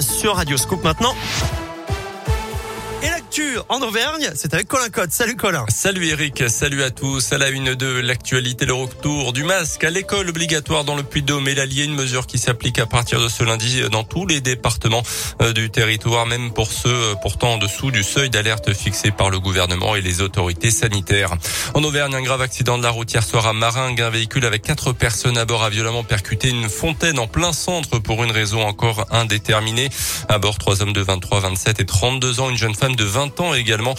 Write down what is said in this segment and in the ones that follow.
sur Radio Scoop maintenant. L'actu en Auvergne, c'est avec Colin Cotte. Salut Colin. Salut Eric, salut à tous. À la une de l'actualité, le retour du masque à l'école obligatoire dans le Puy-de-Dôme et l'Allier, une mesure qui s'applique à partir de ce lundi dans tous les départements euh, du territoire, même pour ceux euh, pourtant en dessous du seuil d'alerte fixé par le gouvernement et les autorités sanitaires. En Auvergne, un grave accident de la route hier soir à Maringue. Un véhicule avec quatre personnes à bord a violemment percuté une fontaine en plein centre pour une raison encore indéterminée. À bord, trois hommes de 23, 27 et 32 ans, une jeune femme de 20 ans également.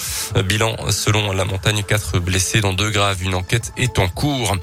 Bilan selon la montagne, quatre blessés dont deux graves. Une enquête est en cours.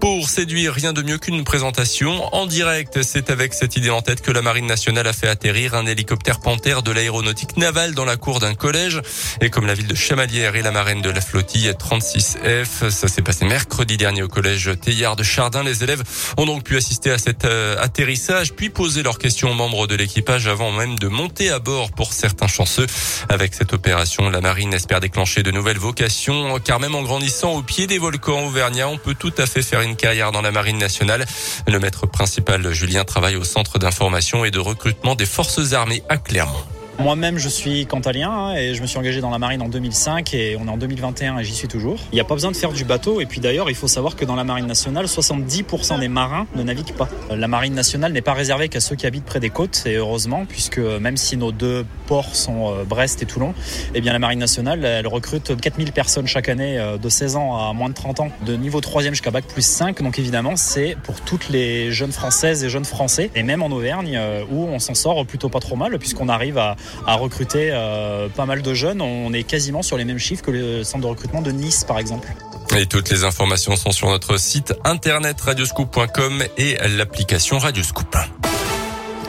Pour séduire, rien de mieux qu'une présentation en direct. C'est avec cette idée en tête que la Marine nationale a fait atterrir un hélicoptère Panthère de l'aéronautique navale dans la cour d'un collège. Et comme la ville de Chamalières et la marraine de la flottille 36F, ça s'est passé mercredi dernier au collège Théillard de Chardin. Les élèves ont donc pu assister à cet euh, atterrissage, puis poser leurs questions aux membres de l'équipage avant même de monter à bord pour certains chanceux. Avec cette opération, la marine espère déclencher de nouvelles vocations, car même en grandissant au pied des volcans auvergnats, on peut tout à fait faire une carrière dans la marine nationale. Le maître principal, Julien, travaille au centre d'information et de recrutement des forces armées à Clermont. Moi-même, je suis cantalien hein, et je me suis engagé dans la marine en 2005 et on est en 2021 et j'y suis toujours. Il n'y a pas besoin de faire du bateau et puis d'ailleurs, il faut savoir que dans la marine nationale, 70% des marins ne naviguent pas. La marine nationale n'est pas réservée qu'à ceux qui habitent près des côtes et heureusement, puisque même si nos deux ports sont euh, Brest et Toulon, eh bien la marine nationale, elle recrute 4000 personnes chaque année euh, de 16 ans à moins de 30 ans, de niveau 3e jusqu'à bac plus 5. Donc évidemment, c'est pour toutes les jeunes françaises et jeunes français et même en Auvergne euh, où on s'en sort plutôt pas trop mal puisqu'on arrive à à recruter euh, pas mal de jeunes. On est quasiment sur les mêmes chiffres que le centre de recrutement de Nice, par exemple. Et toutes les informations sont sur notre site internet radioscoop.com et l'application Radioscoop.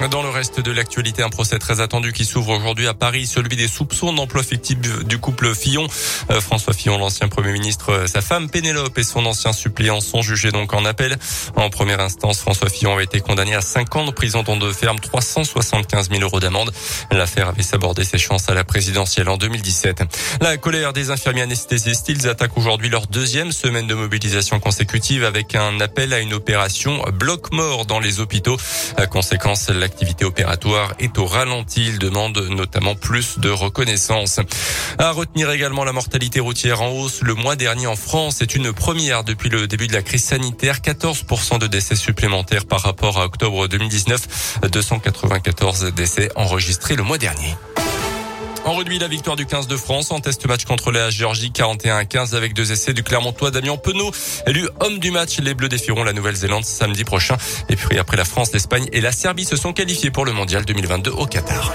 Dans le reste de l'actualité, un procès très attendu qui s'ouvre aujourd'hui à Paris, celui des soupçons d'emploi fictif du couple Fillon. Euh, François Fillon, l'ancien Premier ministre, euh, sa femme Pénélope et son ancien suppléant sont jugés donc en appel. En première instance, François Fillon a été condamné à 5 ans de prison dont de ferme, 375 000 euros d'amende. L'affaire avait sabordé ses chances à la présidentielle en 2017. La colère des infirmiers anesthésistes, ils attaquent aujourd'hui leur deuxième semaine de mobilisation consécutive avec un appel à une opération bloc-mort dans les hôpitaux. Conséquence, la l'activité opératoire est au ralenti. Il demande notamment plus de reconnaissance. À retenir également la mortalité routière en hausse le mois dernier en France. C'est une première depuis le début de la crise sanitaire. 14% de décès supplémentaires par rapport à octobre 2019. 294 décès enregistrés le mois dernier. En rugby, la victoire du 15 de France en test match contre la Géorgie 41 à 15 avec deux essais du Clermontois Damien Penaud, élu homme du match. Les Bleus défieront la Nouvelle-Zélande samedi prochain. Et puis après la France, l'Espagne et la Serbie se sont qualifiés pour le mondial 2022 au Qatar.